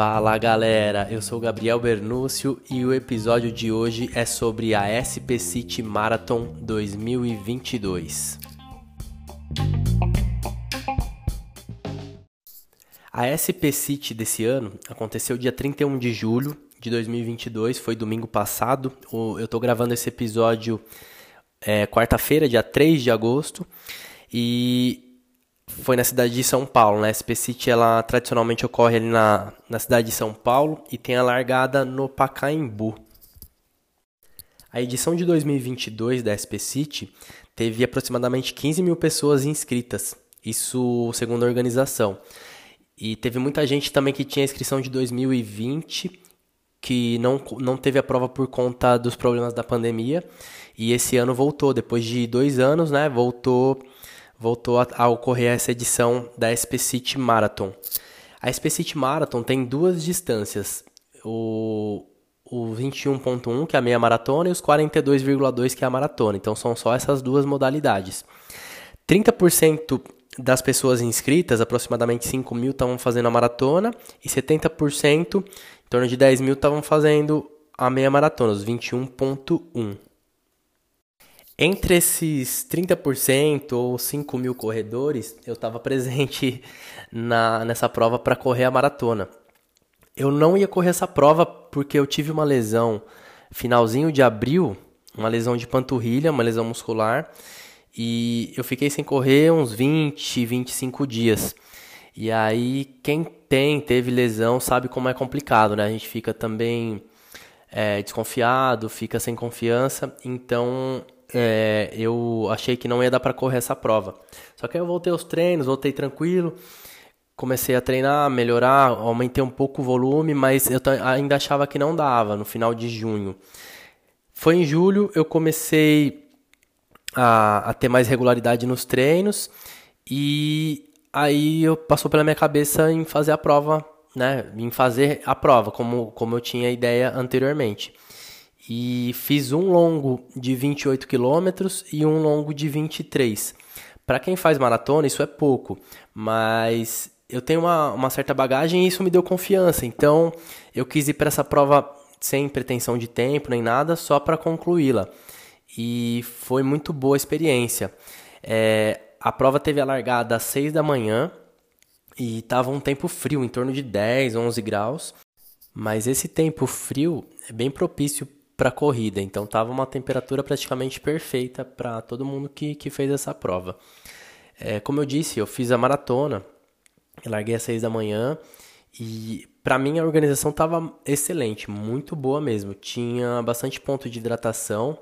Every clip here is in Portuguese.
Fala galera, eu sou Gabriel Bernúcio e o episódio de hoje é sobre a SP City Marathon 2022. A SP City desse ano aconteceu dia 31 de julho de 2022, foi domingo passado. Eu estou gravando esse episódio é, quarta-feira, dia 3 de agosto, e foi na cidade de São Paulo. Né? A SP City ela tradicionalmente ocorre ali na, na cidade de São Paulo e tem a largada no Pacaembu. A edição de 2022 da SP City teve aproximadamente 15 mil pessoas inscritas, isso segundo a organização. E teve muita gente também que tinha inscrição de 2020 que não, não teve a prova por conta dos problemas da pandemia e esse ano voltou, depois de dois anos, né? Voltou voltou a, a ocorrer essa edição da SP City Marathon. A SP City Marathon tem duas distâncias, o, o 21.1, que é a meia maratona, e os 42,2, que é a maratona. Então são só essas duas modalidades. 30% das pessoas inscritas, aproximadamente 5 mil, estavam fazendo a maratona, e 70%, em torno de 10 mil, estavam fazendo a meia maratona, os 21.1. Entre esses 30% ou 5 mil corredores, eu estava presente na, nessa prova para correr a maratona. Eu não ia correr essa prova porque eu tive uma lesão finalzinho de abril, uma lesão de panturrilha, uma lesão muscular, e eu fiquei sem correr uns 20, 25 dias. E aí, quem tem, teve lesão, sabe como é complicado, né? A gente fica também é, desconfiado, fica sem confiança, então é, eu achei que não ia dar para correr essa prova. Só que aí eu voltei aos treinos, voltei tranquilo, comecei a treinar, melhorar, aumentei um pouco o volume, mas eu ainda achava que não dava no final de junho. Foi em julho eu comecei a, a ter mais regularidade nos treinos e aí eu passou pela minha cabeça em fazer a prova, né, em fazer a prova como como eu tinha ideia anteriormente e fiz um longo de 28 quilômetros e um longo de 23. Para quem faz maratona, isso é pouco, mas eu tenho uma, uma certa bagagem e isso me deu confiança. Então eu quis ir para essa prova sem pretensão de tempo nem nada, só para concluí-la. E foi muito boa a experiência. É, a prova teve a largada às 6 da manhã e estava um tempo frio, em torno de 10, 11 graus. Mas esse tempo frio é bem propício para corrida. Então tava uma temperatura praticamente perfeita para todo mundo que, que fez essa prova. É, como eu disse, eu fiz a maratona, larguei às 6 da manhã e para mim a organização estava excelente, muito boa mesmo. Tinha bastante ponto de hidratação,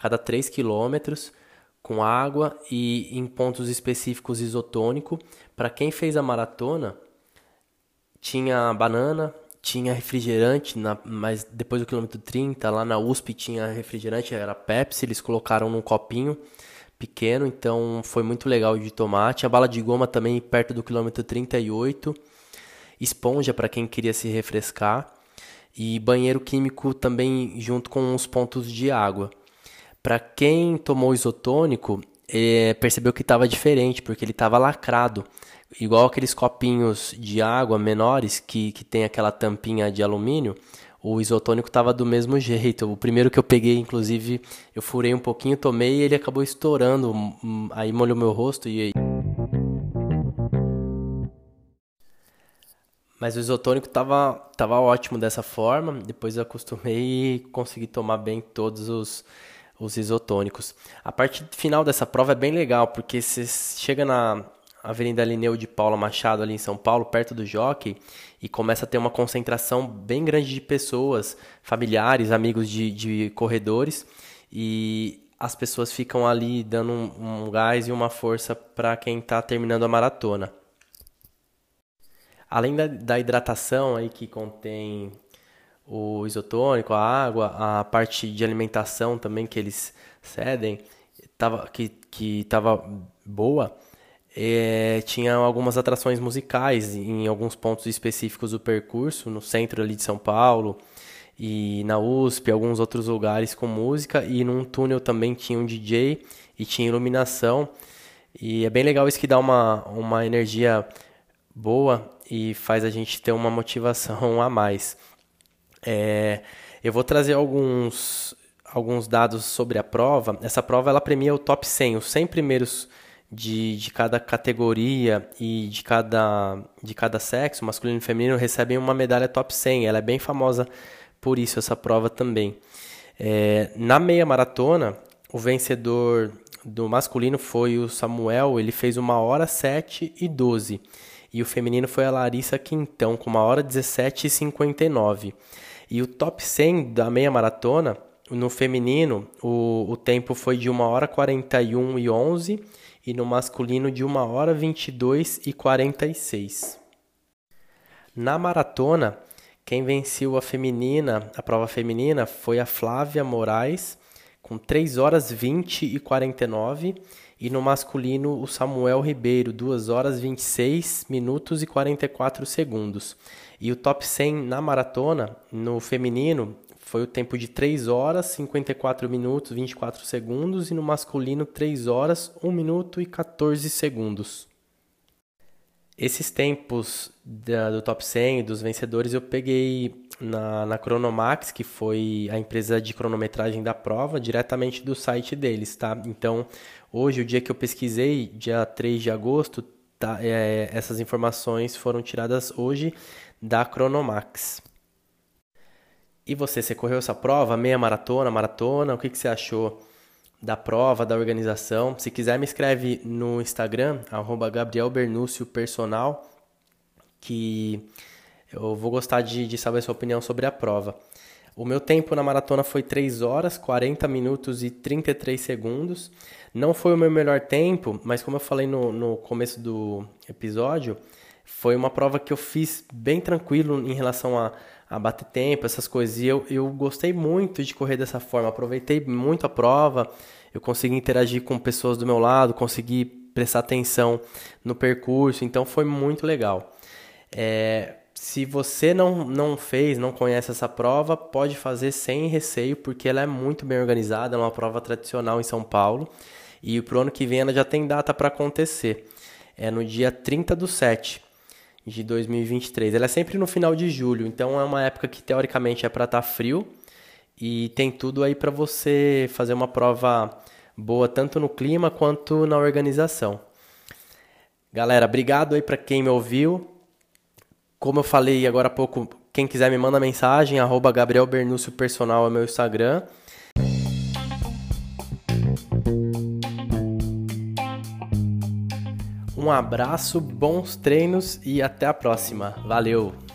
cada 3 quilômetros, com água e em pontos específicos isotônico. Para quem fez a maratona, tinha banana, tinha refrigerante, na, mas depois do quilômetro 30, lá na USP tinha refrigerante, era Pepsi, eles colocaram num copinho pequeno, então foi muito legal de tomar. Tinha bala de goma também perto do quilômetro 38, esponja para quem queria se refrescar e banheiro químico também junto com uns pontos de água. Para quem tomou isotônico, é, percebeu que estava diferente, porque ele estava lacrado igual aqueles copinhos de água menores que, que tem aquela tampinha de alumínio, o isotônico estava do mesmo jeito. O primeiro que eu peguei, inclusive, eu furei um pouquinho, tomei e ele acabou estourando. Aí molhou meu rosto e. Mas o isotônico estava tava ótimo dessa forma. Depois eu acostumei e consegui tomar bem todos os, os isotônicos. A parte final dessa prova é bem legal, porque você chega na, Avenida Lineu de Paula Machado, ali em São Paulo, perto do Jockey, e começa a ter uma concentração bem grande de pessoas, familiares, amigos de, de corredores, e as pessoas ficam ali dando um, um gás e uma força para quem está terminando a maratona. Além da, da hidratação aí que contém o isotônico, a água, a parte de alimentação também que eles cedem, tava, que estava boa, é, tinha algumas atrações musicais em alguns pontos específicos do percurso, no centro ali de São Paulo e na USP, alguns outros lugares com música e num túnel também tinha um DJ e tinha iluminação E é bem legal isso que dá uma, uma energia boa e faz a gente ter uma motivação a mais. É, eu vou trazer alguns, alguns dados sobre a prova. Essa prova ela premia o top 100, os 100 primeiros de, de cada categoria e de cada, de cada sexo, masculino e feminino, recebem uma medalha top 100. Ela é bem famosa por isso, essa prova também. É, na meia maratona, o vencedor do masculino foi o Samuel, ele fez uma hora 7 e 12. E o feminino foi a Larissa Quintão, com uma hora 17 e 59. E o top 100 da meia maratona, no feminino, o, o tempo foi de 1 hora 41 e 11 e no masculino de 1 hora 22 e 46. Na maratona, quem venceu a feminina, a prova feminina, foi a Flávia Moraes, com 3 horas 20 e 49, e no masculino o Samuel Ribeiro, 2 horas 26 minutos e 44 segundos. E o top 100 na maratona, no feminino, foi o tempo de 3 horas, 54 minutos, 24 segundos e no masculino 3 horas, 1 minuto e 14 segundos. Esses tempos da, do top 100 dos vencedores eu peguei na, na Cronomax, que foi a empresa de cronometragem da prova, diretamente do site deles, tá? Então, hoje, o dia que eu pesquisei, dia 3 de agosto, tá, é, essas informações foram tiradas hoje da Cronomax. E você, você correu essa prova, meia maratona, maratona? O que, que você achou da prova, da organização? Se quiser, me escreve no Instagram, arroba Gabriel Bernúcio Personal, que eu vou gostar de, de saber a sua opinião sobre a prova. O meu tempo na maratona foi 3 horas, 40 minutos e 33 segundos. Não foi o meu melhor tempo, mas como eu falei no, no começo do episódio, foi uma prova que eu fiz bem tranquilo em relação a a bater tempo, essas coisas. E eu, eu gostei muito de correr dessa forma, aproveitei muito a prova, eu consegui interagir com pessoas do meu lado, consegui prestar atenção no percurso, então foi muito legal. É, se você não, não fez, não conhece essa prova, pode fazer sem receio, porque ela é muito bem organizada, é uma prova tradicional em São Paulo. E para o ano que vem ela já tem data para acontecer. É no dia 30 do 7 de 2023. Ela é sempre no final de julho, então é uma época que teoricamente é para estar tá frio e tem tudo aí para você fazer uma prova boa tanto no clima quanto na organização. Galera, obrigado aí para quem me ouviu. Como eu falei agora há pouco, quem quiser me manda mensagem, arroba Gabriel Bernúcio Personal é meu Instagram. Um abraço, bons treinos e até a próxima. Valeu!